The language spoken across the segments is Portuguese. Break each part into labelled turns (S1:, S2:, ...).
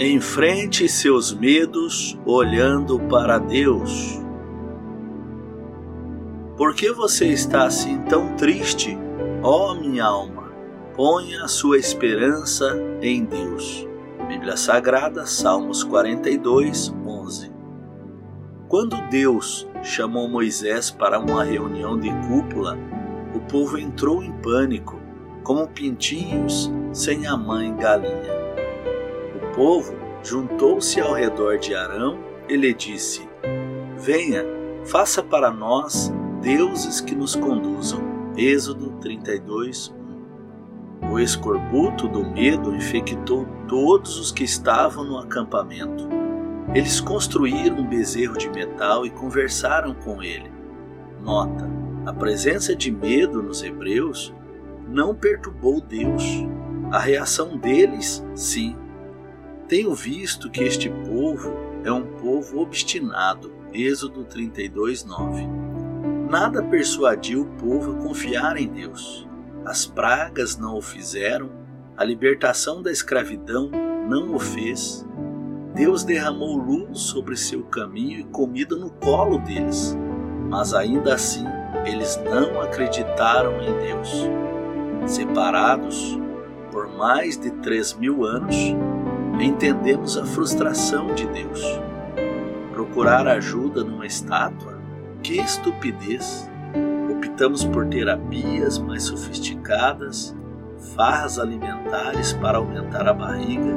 S1: Enfrente seus medos olhando para Deus. Por que você está assim tão triste, ó minha alma? Ponha a sua esperança em Deus. Bíblia Sagrada, Salmos 42, 11. Quando Deus chamou Moisés para uma reunião de cúpula, o povo entrou em pânico, como pintinhos sem a mãe galinha. Povo juntou-se ao redor de Arão e lhe disse: Venha, faça para nós deuses que nos conduzam. Êxodo 32, 1. O escorbuto do medo infectou todos os que estavam no acampamento. Eles construíram um bezerro de metal e conversaram com ele. Nota: a presença de medo nos hebreus não perturbou Deus. A reação deles, sim. Tenho visto que este povo é um povo obstinado. Êxodo 32, 9 Nada persuadiu o povo a confiar em Deus. As pragas não o fizeram, a libertação da escravidão não o fez. Deus derramou luz sobre seu caminho e comida no colo deles, mas ainda assim eles não acreditaram em Deus. Separados por mais de três mil anos, entendemos a frustração de Deus. Procurar ajuda numa estátua que estupidez! Optamos por terapias mais sofisticadas, farras alimentares para aumentar a barriga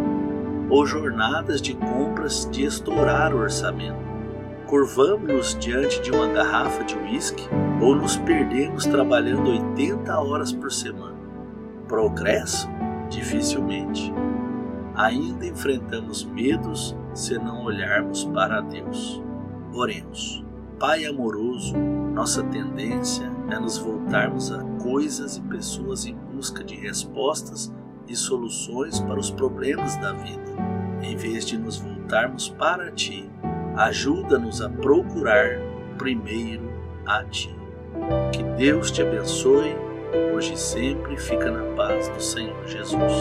S1: ou jornadas de compras de estourar o orçamento. Curvamos-nos diante de uma garrafa de uísque ou nos perdemos trabalhando 80 horas por semana. Progresso? Dificilmente. Ainda enfrentamos medos se não olharmos para Deus. Oremos. Pai amoroso, nossa tendência é nos voltarmos a coisas e pessoas em busca de respostas e soluções para os problemas da vida, em vez de nos voltarmos para Ti. Ajuda-nos a procurar primeiro a Ti. Que Deus te abençoe, hoje e sempre fica na paz do Senhor Jesus.